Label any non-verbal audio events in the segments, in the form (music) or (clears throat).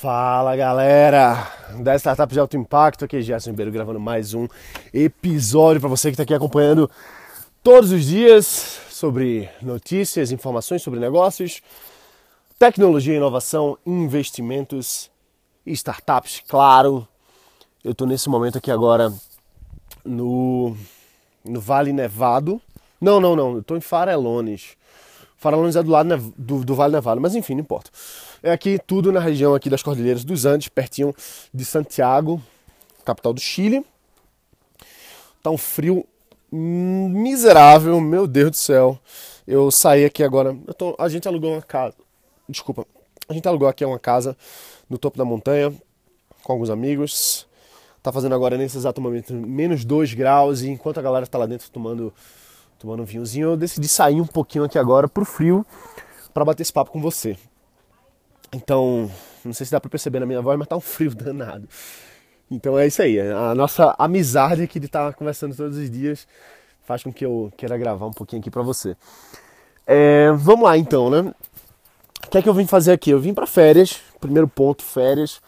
Fala galera da Startup de Alto Impacto, aqui é Gerson Ribeiro gravando mais um episódio para você que está aqui acompanhando todos os dias sobre notícias, informações sobre negócios, tecnologia, inovação, investimentos e startups, claro. Eu estou nesse momento aqui agora no, no Vale Nevado. Não, não, não, eu estou em Farelones. Farelones é do lado do, do Vale Nevado, mas enfim, não importa. É aqui tudo na região aqui das Cordilheiras dos Andes, pertinho de Santiago, capital do Chile. Tá um frio miserável, meu Deus do céu. Eu saí aqui agora, tô, a gente alugou uma casa, desculpa, a gente alugou aqui uma casa no topo da montanha com alguns amigos. Tá fazendo agora nesse exato momento menos 2 graus e enquanto a galera tá lá dentro tomando tomando um vinhozinho, eu decidi sair um pouquinho aqui agora pro frio para bater esse papo com você. Então, não sei se dá para perceber na minha voz, mas tá um frio (laughs) danado. Então é isso aí, a nossa amizade aqui de estar tá conversando todos os dias faz com que eu queira gravar um pouquinho aqui para você. É, vamos lá então, né? O que é que eu vim fazer aqui? Eu vim para férias, primeiro ponto, férias,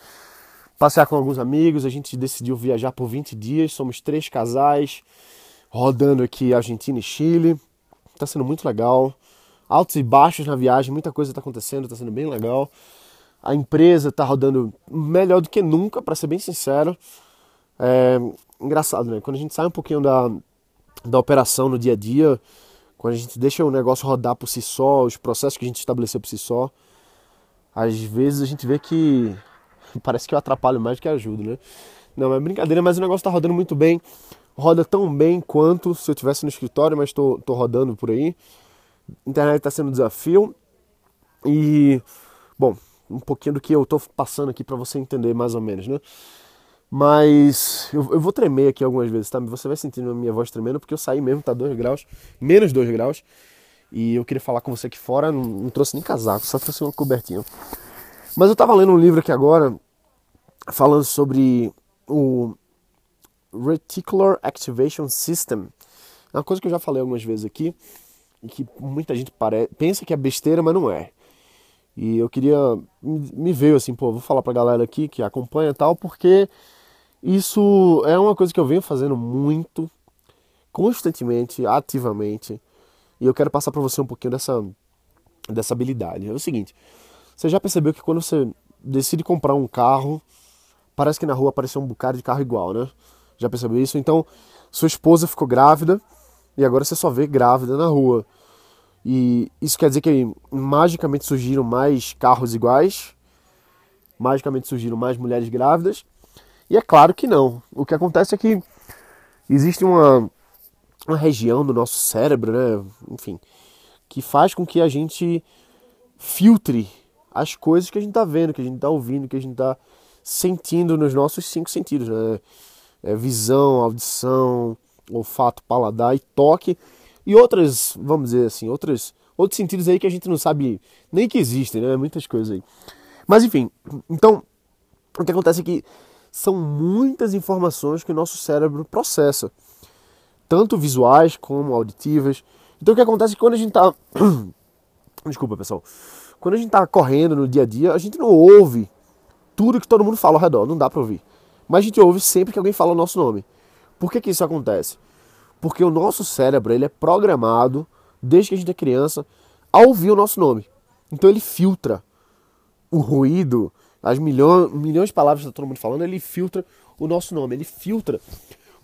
passear com alguns amigos, a gente decidiu viajar por 20 dias, somos três casais, rodando aqui Argentina e Chile, tá sendo muito legal altos e baixos na viagem, muita coisa está acontecendo, está sendo bem legal. A empresa está rodando melhor do que nunca, para ser bem sincero. É engraçado, né? Quando a gente sai um pouquinho da, da operação no dia a dia, quando a gente deixa o negócio rodar por si só, os processos que a gente estabeleceu por si só, às vezes a gente vê que (laughs) parece que eu atrapalho mais do que ajudo, né? Não, é brincadeira, mas o negócio está rodando muito bem. Roda tão bem quanto se eu estivesse no escritório, mas estou rodando por aí internet está sendo um desafio e, bom, um pouquinho do que eu estou passando aqui para você entender mais ou menos, né? Mas eu, eu, vou tremer aqui algumas vezes, tá? Você vai sentindo a minha voz tremendo porque eu saí mesmo, tá 2 graus, menos 2 graus. E eu queria falar com você aqui fora, não, não, trouxe nem casaco, só trouxe uma cobertinha. Mas eu tava lendo um livro aqui agora falando sobre o Reticular Activation System. É uma coisa que eu já falei algumas vezes aqui e que muita gente pensa que é besteira, mas não é. E eu queria me ver assim, pô, vou falar pra galera aqui que acompanha e tal, porque isso é uma coisa que eu venho fazendo muito, constantemente, ativamente. E eu quero passar para você um pouquinho dessa dessa habilidade. É o seguinte, você já percebeu que quando você decide comprar um carro, parece que na rua apareceu um bocado de carro igual, né? Já percebeu isso? Então, sua esposa ficou grávida, e agora você só vê grávida na rua. E isso quer dizer que magicamente surgiram mais carros iguais, magicamente surgiram mais mulheres grávidas. E é claro que não. O que acontece é que existe uma, uma região do nosso cérebro, né? enfim, que faz com que a gente filtre as coisas que a gente está vendo, que a gente está ouvindo, que a gente está sentindo nos nossos cinco sentidos, né? É visão, audição, olfato, paladar e toque e outras, vamos dizer assim, outras, outros sentidos aí que a gente não sabe nem que existem, né? Muitas coisas aí. Mas enfim, então o que acontece é que são muitas informações que o nosso cérebro processa, tanto visuais como auditivas. Então o que acontece é que quando a gente está (coughs) Desculpa, pessoal. Quando a gente está correndo no dia a dia, a gente não ouve tudo que todo mundo fala ao redor, não dá para ouvir. Mas a gente ouve sempre que alguém fala o nosso nome. Por que, que isso acontece? Porque o nosso cérebro ele é programado, desde que a gente é criança, a ouvir o nosso nome. Então ele filtra o ruído, as milhões, milhões de palavras que está todo mundo falando, ele filtra o nosso nome, ele filtra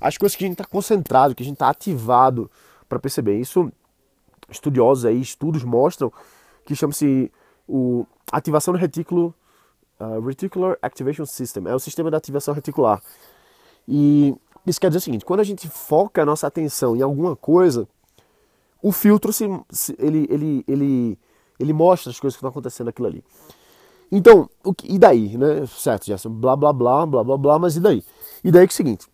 as coisas que a gente está concentrado, que a gente está ativado para perceber. Isso, estudiosos aí, estudos mostram que chama-se o ativação do retículo, uh, Reticular Activation System, é o sistema de ativação reticular. E isso quer dizer o seguinte: quando a gente foca a nossa atenção em alguma coisa, o filtro se, se ele, ele, ele, ele mostra as coisas que estão acontecendo naquilo ali. Então, o que, e daí, né? Certo, Gerson, blá blá blá, blá blá blá, mas e daí? E daí que é o seguinte: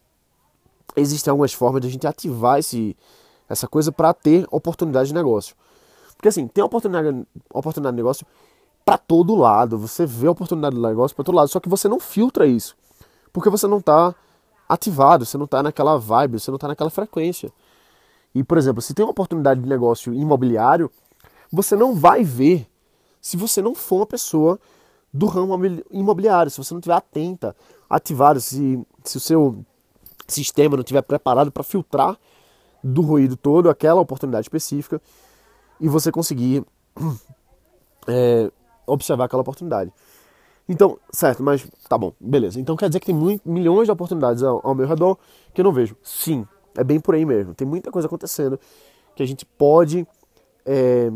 existem algumas formas de a gente ativar esse, essa coisa para ter oportunidade de negócio. Porque assim, tem oportunidade, oportunidade de negócio para todo lado. Você vê a oportunidade de negócio para todo lado, só que você não filtra isso. Porque você não está ativado, você não está naquela vibe, você não está naquela frequência. E, por exemplo, se tem uma oportunidade de negócio imobiliário, você não vai ver se você não for uma pessoa do ramo imobiliário. Se você não estiver atenta, ativado, se, se o seu sistema não estiver preparado para filtrar do ruído todo aquela oportunidade específica e você conseguir (clears throat) é, observar aquela oportunidade. Então, certo, mas tá bom, beleza. Então quer dizer que tem milhões de oportunidades ao, ao meu redor que eu não vejo. Sim, é bem por aí mesmo. Tem muita coisa acontecendo que a gente pode é,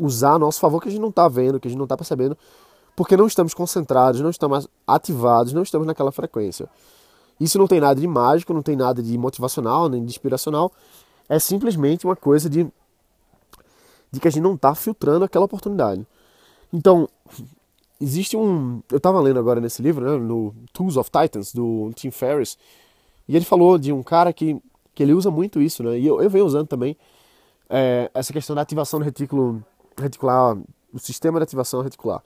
usar a nosso favor que a gente não está vendo, que a gente não está percebendo, porque não estamos concentrados, não estamos ativados, não estamos naquela frequência. Isso não tem nada de mágico, não tem nada de motivacional, nem de inspiracional. É simplesmente uma coisa de, de que a gente não está filtrando aquela oportunidade. Então, existe um. Eu estava lendo agora nesse livro, né, no Tools of Titans, do Tim Ferriss, e ele falou de um cara que, que ele usa muito isso, né? E eu, eu venho usando também é, essa questão da ativação do retículo reticular, o sistema de ativação reticular,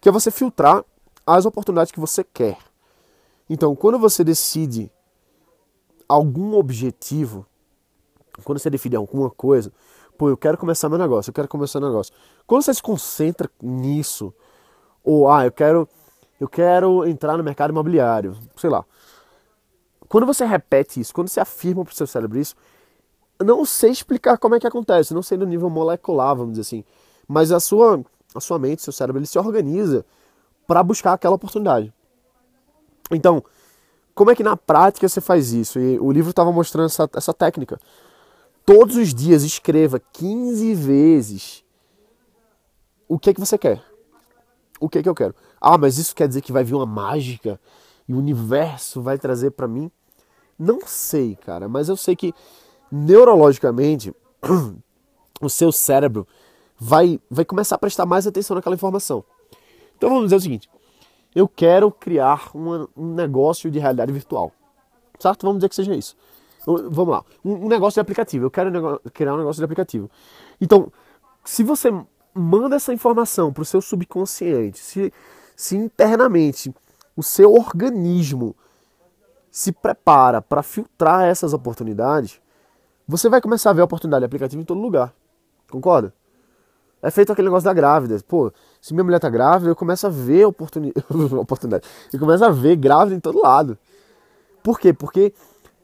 que é você filtrar as oportunidades que você quer. Então, quando você decide algum objetivo, quando você define alguma coisa, pô, eu quero começar meu negócio, eu quero começar meu negócio. Quando você se concentra nisso, ou ah, eu quero eu quero entrar no mercado imobiliário, sei lá. Quando você repete isso, quando você afirma para o seu cérebro isso, não sei explicar como é que acontece, não sei no nível molecular, vamos dizer assim, mas a sua a sua mente, seu cérebro, ele se organiza para buscar aquela oportunidade. Então, como é que na prática você faz isso? E o livro estava mostrando essa, essa técnica. Todos os dias escreva 15 vezes o que é que você quer. O que é que eu quero? Ah, mas isso quer dizer que vai vir uma mágica e o universo vai trazer para mim? Não sei, cara, mas eu sei que neurologicamente (clears throat) o seu cérebro vai, vai começar a prestar mais atenção naquela informação. Então vamos dizer o seguinte: eu quero criar um negócio de realidade virtual. Certo? Vamos dizer que seja isso. Vamos lá. Um, negócio de aplicativo. Eu quero criar um negócio de aplicativo. Então, se você manda essa informação para o seu subconsciente, se, se internamente o seu organismo se prepara para filtrar essas oportunidades, você vai começar a ver a oportunidade de aplicativo em todo lugar. Concorda? É feito aquele negócio da grávida. Pô, se minha mulher tá grávida, eu começo a ver oportuni... (laughs) oportunidade. Eu começo a ver grávida em todo lado. Por quê? Porque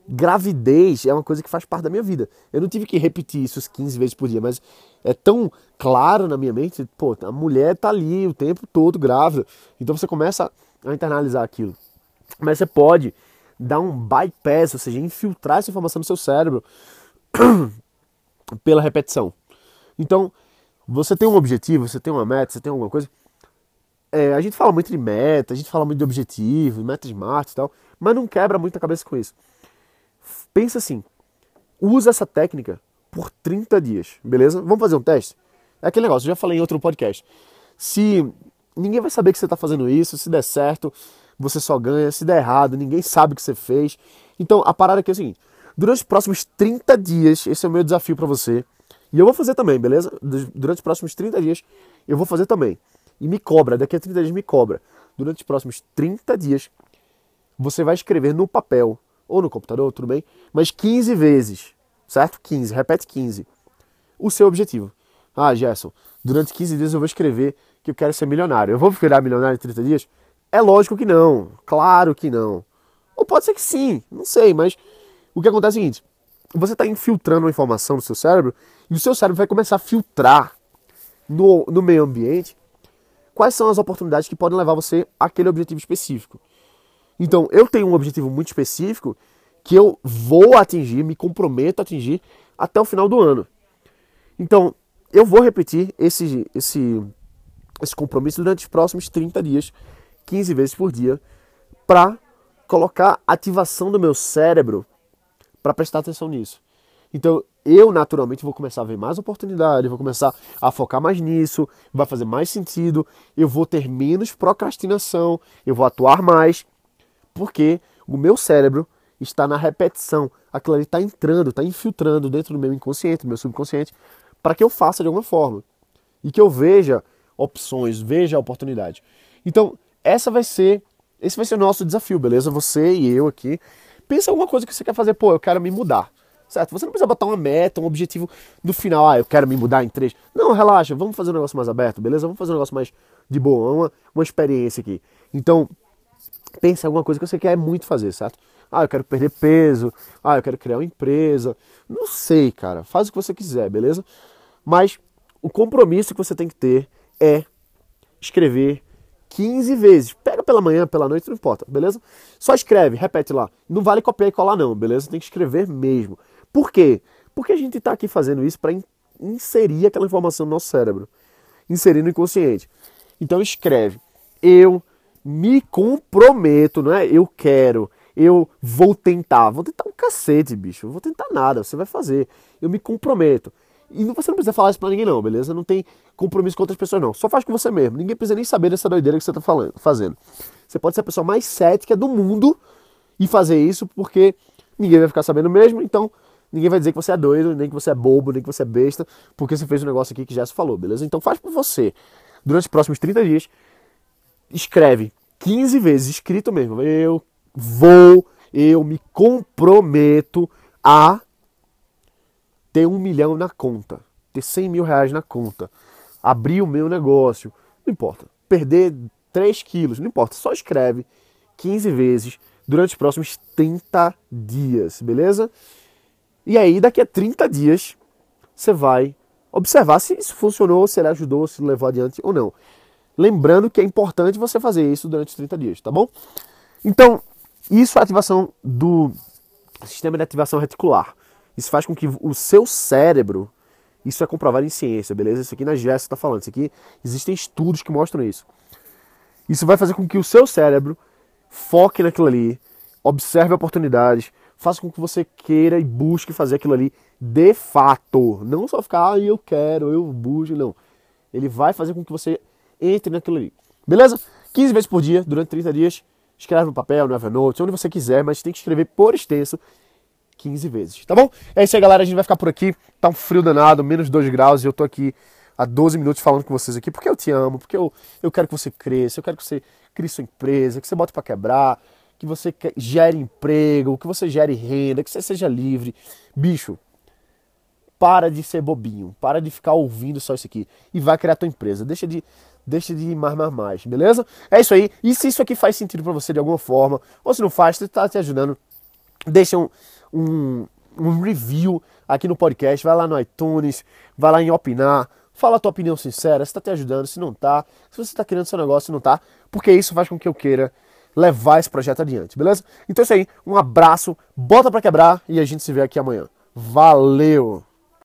gravidez é uma coisa que faz parte da minha vida. Eu não tive que repetir isso 15 vezes por dia, mas é tão claro na minha mente, pô, a mulher tá ali o tempo todo grávida. Então você começa a internalizar aquilo. Mas você pode dar um bypass, ou seja, infiltrar essa informação no seu cérebro (clears throat) pela repetição. Então, você tem um objetivo, você tem uma meta, você tem alguma coisa. É, a gente fala muito de meta, a gente fala muito de objetivo, meta smart e tal, mas não quebra muito a cabeça com isso. Pensa assim, usa essa técnica por 30 dias, beleza? Vamos fazer um teste? É aquele negócio, eu já falei em outro podcast. Se ninguém vai saber que você está fazendo isso, se der certo, você só ganha, se der errado, ninguém sabe o que você fez. Então a parada aqui é o seguinte: durante os próximos 30 dias, esse é o meu desafio para você e eu vou fazer também, beleza? Durante os próximos 30 dias eu vou fazer também. E me cobra, daqui a 30 dias me cobra. Durante os próximos 30 dias você vai escrever no papel ou no computador, tudo bem, mas 15 vezes, certo? 15, repete 15. O seu objetivo. Ah, Gerson, durante 15 dias eu vou escrever que eu quero ser milionário. Eu vou virar milionário em 30 dias? É lógico que não, claro que não. Ou pode ser que sim, não sei, mas o que acontece é o seguinte: você está infiltrando uma informação no seu cérebro e o seu cérebro vai começar a filtrar no, no meio ambiente quais são as oportunidades que podem levar você àquele objetivo específico. Então, eu tenho um objetivo muito específico que eu vou atingir, me comprometo a atingir até o final do ano. Então, eu vou repetir esse, esse, esse compromisso durante os próximos 30 dias, 15 vezes por dia, para colocar ativação do meu cérebro para prestar atenção nisso. Então, eu naturalmente vou começar a ver mais oportunidade, vou começar a focar mais nisso, vai fazer mais sentido, eu vou ter menos procrastinação, eu vou atuar mais, porque o meu cérebro está na repetição, aquilo ali está entrando, está infiltrando dentro do meu inconsciente, do meu subconsciente, para que eu faça de alguma forma e que eu veja opções, veja a oportunidade. Então, essa vai ser, esse vai ser o nosso desafio, beleza? Você e eu aqui Pensa alguma coisa que você quer fazer, pô, eu quero me mudar. Certo? Você não precisa botar uma meta, um objetivo no final, ah, eu quero me mudar em três. Não, relaxa, vamos fazer um negócio mais aberto, beleza? Vamos fazer um negócio mais de boa, uma, uma experiência aqui. Então, pense em alguma coisa que você quer muito fazer, certo? Ah, eu quero perder peso. Ah, eu quero criar uma empresa. Não sei, cara. Faz o que você quiser, beleza? Mas o compromisso que você tem que ter é escrever 15 vezes. Pega pela manhã, pela noite, não importa, beleza? Só escreve, repete lá. Não vale copiar e colar, não, beleza? Tem que escrever mesmo. Por quê? Porque a gente está aqui fazendo isso para inserir aquela informação no nosso cérebro, inserir no inconsciente. Então escreve. Eu me comprometo, não é? Eu quero eu vou tentar. Vou tentar um cacete, bicho. vou tentar nada, você vai fazer. Eu me comprometo. E você não precisa falar isso pra ninguém, não, beleza? Não tem compromisso com outras pessoas, não. Só faz com você mesmo. Ninguém precisa nem saber dessa doideira que você tá falando, fazendo. Você pode ser a pessoa mais cética do mundo e fazer isso porque ninguém vai ficar sabendo mesmo, então ninguém vai dizer que você é doido, nem que você é bobo, nem que você é besta, porque você fez um negócio aqui que já se falou, beleza? Então faz por você. Durante os próximos 30 dias, escreve 15 vezes, escrito mesmo. Eu vou, eu me comprometo a ter um milhão na conta, ter 100 mil reais na conta, abrir o meu negócio, não importa, perder 3 quilos, não importa, só escreve 15 vezes durante os próximos 30 dias, beleza? E aí, daqui a 30 dias, você vai observar se isso funcionou, se ele ajudou, se levou adiante ou não. Lembrando que é importante você fazer isso durante os 30 dias, tá bom? Então, isso é ativação do sistema de ativação reticular. Isso faz com que o seu cérebro, isso é comprovado em ciência, beleza? Isso aqui na GES está falando, isso aqui existem estudos que mostram isso. Isso vai fazer com que o seu cérebro foque naquilo ali, observe oportunidades, faça com que você queira e busque fazer aquilo ali de fato. Não só ficar, ah, eu quero, eu busco, não. Ele vai fazer com que você entre naquilo ali. Beleza? 15 vezes por dia, durante 30 dias Escreve no papel, no Evernote, onde você quiser, mas tem que escrever por extenso 15 vezes, tá bom? É isso aí, galera. A gente vai ficar por aqui. Tá um frio danado, menos 2 graus, e eu tô aqui há 12 minutos falando com vocês aqui, porque eu te amo, porque eu, eu quero que você cresça, eu quero que você crie sua empresa, que você bote para quebrar, que você gere emprego, que você gere renda, que você seja livre. Bicho, para de ser bobinho, para de ficar ouvindo só isso aqui e vai criar tua empresa. Deixa de deixa de ir mais, beleza? É isso aí. E se isso aqui faz sentido para você de alguma forma, ou se não faz, se tá te ajudando, deixa um, um, um, review aqui no podcast, vai lá no iTunes, vai lá em opinar, fala a tua opinião sincera, se tá te ajudando, se não tá, se você tá querendo seu negócio, se não tá, porque isso faz com que eu queira levar esse projeto adiante, beleza? Então é isso aí, um abraço, bota para quebrar e a gente se vê aqui amanhã. Valeu!